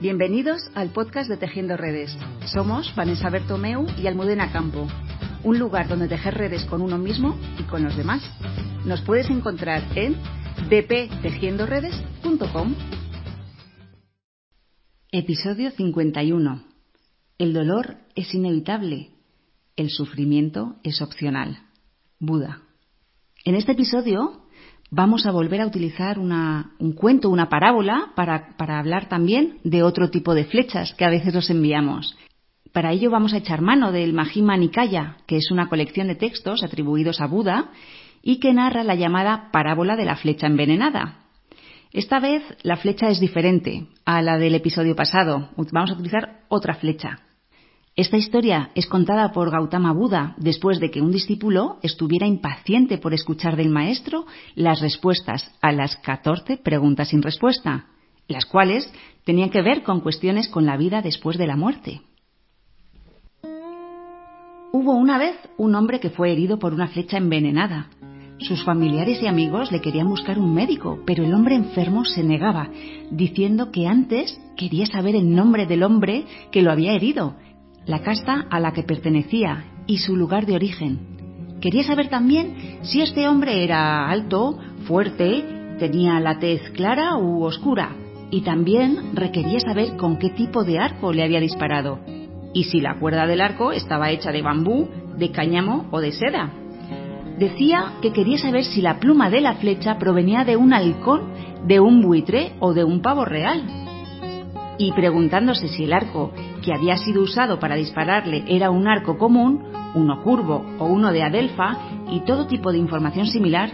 Bienvenidos al podcast de Tejiendo Redes. Somos Vanessa Bertomeu y Almudena Campo, un lugar donde tejer redes con uno mismo y con los demás. Nos puedes encontrar en dptejiendoredes.com. Episodio 51. El dolor es inevitable. El sufrimiento es opcional. Buda. En este episodio vamos a volver a utilizar un cuento, una parábola, para, para hablar también de otro tipo de flechas que a veces os enviamos. Para ello vamos a echar mano del Majima Nikaya, que es una colección de textos atribuidos a Buda y que narra la llamada parábola de la flecha envenenada. Esta vez la flecha es diferente a la del episodio pasado. Vamos a utilizar otra flecha. Esta historia es contada por Gautama Buda después de que un discípulo estuviera impaciente por escuchar del maestro las respuestas a las 14 preguntas sin respuesta, las cuales tenían que ver con cuestiones con la vida después de la muerte. Hubo una vez un hombre que fue herido por una flecha envenenada. Sus familiares y amigos le querían buscar un médico, pero el hombre enfermo se negaba, diciendo que antes quería saber el nombre del hombre que lo había herido la casta a la que pertenecía y su lugar de origen. Quería saber también si este hombre era alto, fuerte, tenía la tez clara u oscura, y también requería saber con qué tipo de arco le había disparado, y si la cuerda del arco estaba hecha de bambú, de cáñamo o de seda. Decía que quería saber si la pluma de la flecha provenía de un halcón, de un buitre o de un pavo real. Y preguntándose si el arco que había sido usado para dispararle era un arco común, uno curvo o uno de adelfa y todo tipo de información similar,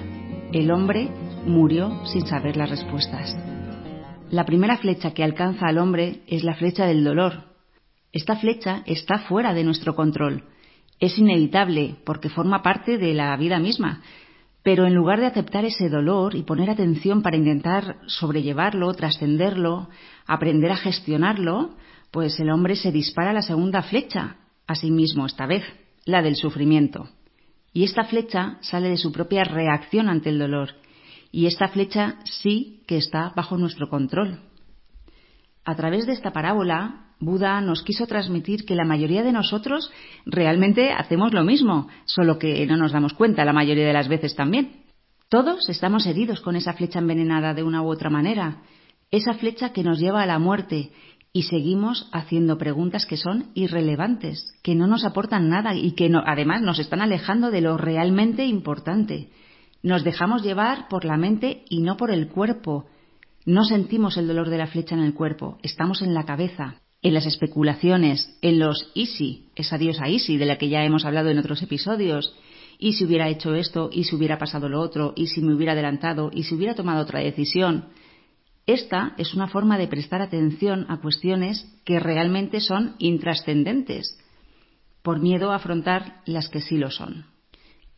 el hombre murió sin saber las respuestas. La primera flecha que alcanza al hombre es la flecha del dolor. Esta flecha está fuera de nuestro control. Es inevitable porque forma parte de la vida misma. Pero en lugar de aceptar ese dolor y poner atención para intentar sobrellevarlo, trascenderlo, aprender a gestionarlo, pues el hombre se dispara la segunda flecha, a sí mismo esta vez, la del sufrimiento. Y esta flecha sale de su propia reacción ante el dolor. Y esta flecha sí que está bajo nuestro control. A través de esta parábola, Buda nos quiso transmitir que la mayoría de nosotros realmente hacemos lo mismo, solo que no nos damos cuenta la mayoría de las veces también. Todos estamos heridos con esa flecha envenenada de una u otra manera, esa flecha que nos lleva a la muerte y seguimos haciendo preguntas que son irrelevantes, que no nos aportan nada y que además nos están alejando de lo realmente importante. Nos dejamos llevar por la mente y no por el cuerpo. No sentimos el dolor de la flecha en el cuerpo, estamos en la cabeza, en las especulaciones, en los easy, esa diosa easy de la que ya hemos hablado en otros episodios. Y si hubiera hecho esto, y si hubiera pasado lo otro, y si me hubiera adelantado, y si hubiera tomado otra decisión. Esta es una forma de prestar atención a cuestiones que realmente son intrascendentes, por miedo a afrontar las que sí lo son.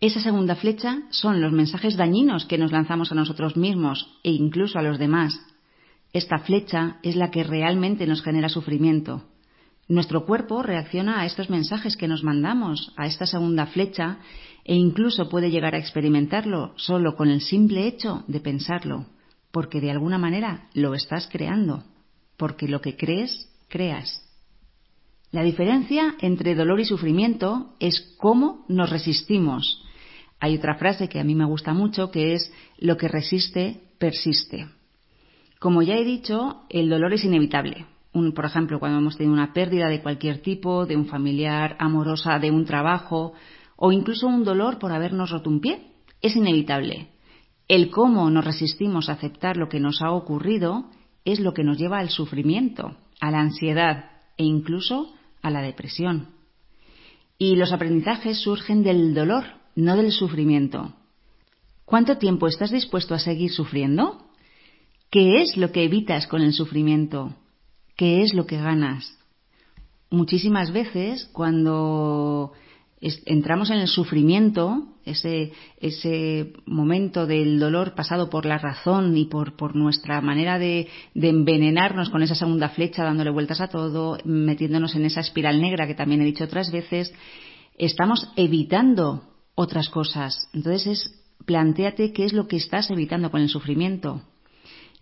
Esa segunda flecha son los mensajes dañinos que nos lanzamos a nosotros mismos e incluso a los demás. Esta flecha es la que realmente nos genera sufrimiento. Nuestro cuerpo reacciona a estos mensajes que nos mandamos, a esta segunda flecha, e incluso puede llegar a experimentarlo solo con el simple hecho de pensarlo porque de alguna manera lo estás creando, porque lo que crees, creas. La diferencia entre dolor y sufrimiento es cómo nos resistimos. Hay otra frase que a mí me gusta mucho que es lo que resiste, persiste. Como ya he dicho, el dolor es inevitable. por ejemplo, cuando hemos tenido una pérdida de cualquier tipo, de un familiar, amorosa, de un trabajo, o incluso un dolor por habernos roto un pie, es inevitable. El cómo nos resistimos a aceptar lo que nos ha ocurrido es lo que nos lleva al sufrimiento, a la ansiedad e incluso a la depresión. Y los aprendizajes surgen del dolor, no del sufrimiento. ¿Cuánto tiempo estás dispuesto a seguir sufriendo? ¿Qué es lo que evitas con el sufrimiento? ¿Qué es lo que ganas? Muchísimas veces cuando entramos en el sufrimiento, ese, ese momento del dolor pasado por la razón y por, nuestra manera de, de, envenenarnos con esa segunda flecha, dándole vueltas a todo, metiéndonos en esa espiral negra que también he dicho otras veces, estamos evitando otras cosas. Entonces es, planteate qué es lo que estás evitando con el sufrimiento.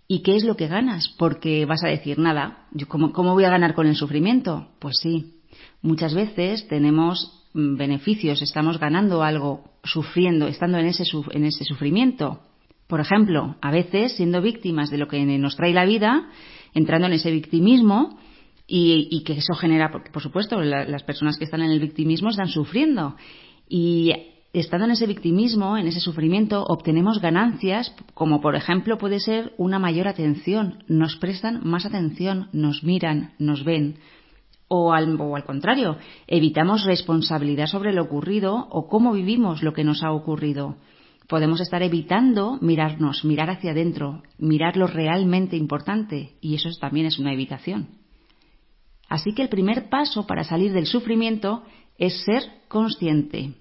¿Y qué es lo que ganas? Porque vas a decir, nada, ¿cómo, ¿cómo voy a ganar con el sufrimiento? Pues sí, muchas veces tenemos mm, beneficios, estamos ganando algo sufriendo, estando en ese, en ese sufrimiento. Por ejemplo, a veces siendo víctimas de lo que nos trae la vida, entrando en ese victimismo y, que eso genera, por, supuesto, las personas que están en el victimismo están sufriendo. Y estando en ese victimismo, en ese sufrimiento, obtenemos ganancias, como por ejemplo puede ser una mayor atención. Nos prestan más atención, nos miran, nos ven. O al, al, contrario, evitamos responsabilidad sobre lo ocurrido o cómo vivimos lo que nos ha ocurrido. Podemos estar evitando mirarnos, mirar hacia adentro, mirar lo realmente importante, y eso también es una evitación. Así que el primer paso para salir del sufrimiento es ser consciente.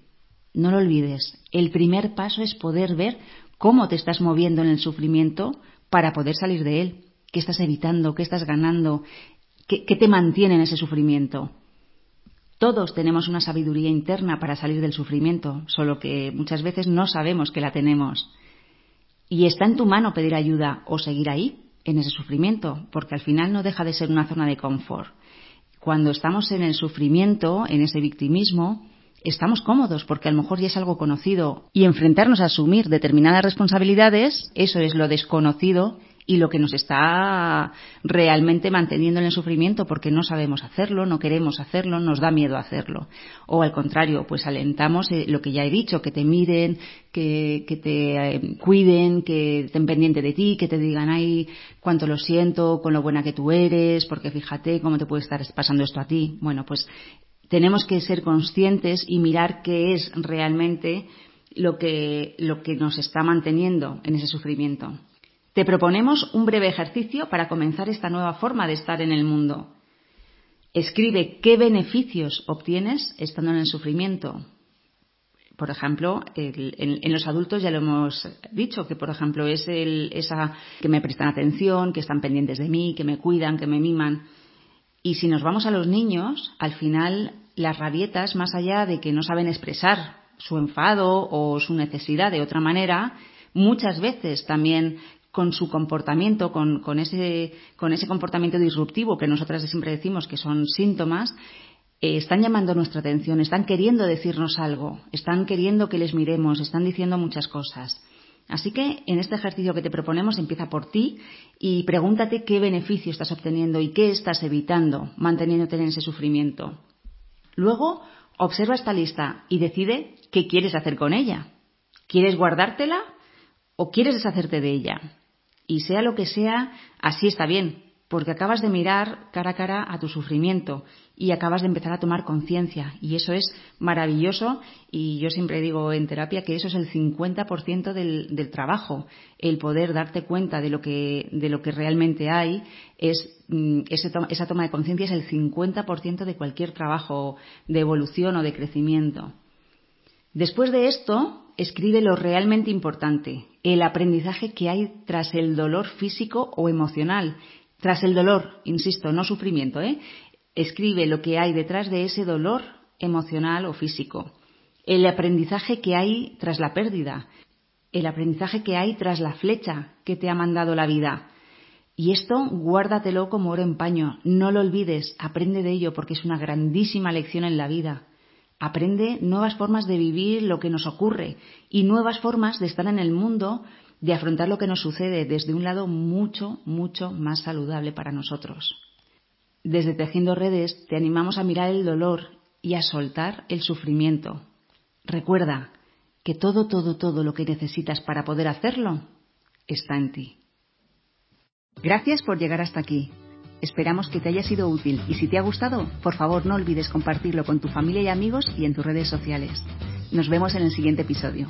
No lo olvides, el primer paso es poder ver cómo te estás moviendo en el sufrimiento para poder salir de él. ¿Qué estás evitando? ¿Qué estás ganando? ¿Qué, te mantiene en ese sufrimiento? Todos tenemos una sabiduría interna para salir del sufrimiento, solo que muchas veces no sabemos que la tenemos. Y está en tu mano pedir ayuda o seguir ahí, en ese sufrimiento, porque al final no deja de ser una zona de confort. Cuando estamos en el sufrimiento, en ese victimismo, estamos cómodos porque a lo mejor ya es algo conocido y enfrentarnos a asumir determinadas responsabilidades, eso es lo desconocido y lo que nos está realmente manteniendo en el sufrimiento porque no sabemos hacerlo, no queremos hacerlo, nos da miedo hacerlo. O al contrario, pues alentamos eh, lo que ya he dicho, que te miren, que, te eh, cuiden, que estén pendiente de ti, que te digan, ay, cuánto lo siento, con lo buena que tú eres, porque fíjate cómo te puede estar pasando esto a ti. Bueno, pues tenemos que ser conscientes y mirar qué es realmente lo que, lo que nos está manteniendo en ese sufrimiento. Te proponemos un breve ejercicio para comenzar esta nueva forma de estar en el mundo. Escribe qué beneficios obtienes estando en el sufrimiento. Por ejemplo, en, los adultos ya lo hemos dicho, que por ejemplo es el, esa que me prestan atención, que están pendientes de mí, que me cuidan, que me miman. Y si nos vamos a los niños, al final las rabietas, más allá de que no saben expresar su enfado o su necesidad de otra manera, muchas veces también con su comportamiento, con, ese, comportamiento disruptivo que nosotras siempre decimos que son síntomas, eh, están llamando nuestra atención, están queriendo decirnos algo, están queriendo que les miremos, están diciendo muchas cosas. Así que en este ejercicio que te proponemos empieza por ti y pregúntate qué beneficio estás obteniendo y qué estás evitando manteniéndote en ese sufrimiento. Luego, observa esta lista y decide qué quieres hacer con ella. ¿Quieres guardártela o quieres deshacerte de ella? Y sea lo que sea, así está bien, porque acabas de mirar cara a cara a tu sufrimiento y acabas de empezar a tomar conciencia. Y eso es maravilloso y yo siempre digo en terapia que eso es el 50% del, del trabajo. El poder darte cuenta de lo que, de lo que realmente hay es mm, esa toma de conciencia es el 50% de cualquier trabajo de evolución o de crecimiento. Después de esto, escribe lo realmente importante, el aprendizaje que hay tras el dolor físico o emocional. Tras el dolor, insisto, no sufrimiento, ¿eh? Escribe lo que hay detrás de ese dolor emocional o físico. El aprendizaje que hay tras la pérdida. El aprendizaje que hay tras la flecha que te ha mandado la vida. Y esto guárdatelo como oro en paño. No lo olvides. Aprende de ello porque es una grandísima lección en la vida. Aprende nuevas formas de vivir lo que nos ocurre y nuevas formas de estar en el mundo, de afrontar lo que nos sucede desde un lado mucho, mucho más saludable para nosotros. Desde Tejiendo Redes te animamos a mirar el dolor y a soltar el sufrimiento. Recuerda que todo, todo, todo lo que necesitas para poder hacerlo está en ti. Gracias por llegar hasta aquí. Esperamos que te haya sido útil y si te ha gustado, por favor no olvides compartirlo con tu familia y amigos y en tus redes sociales. Nos vemos en el siguiente episodio.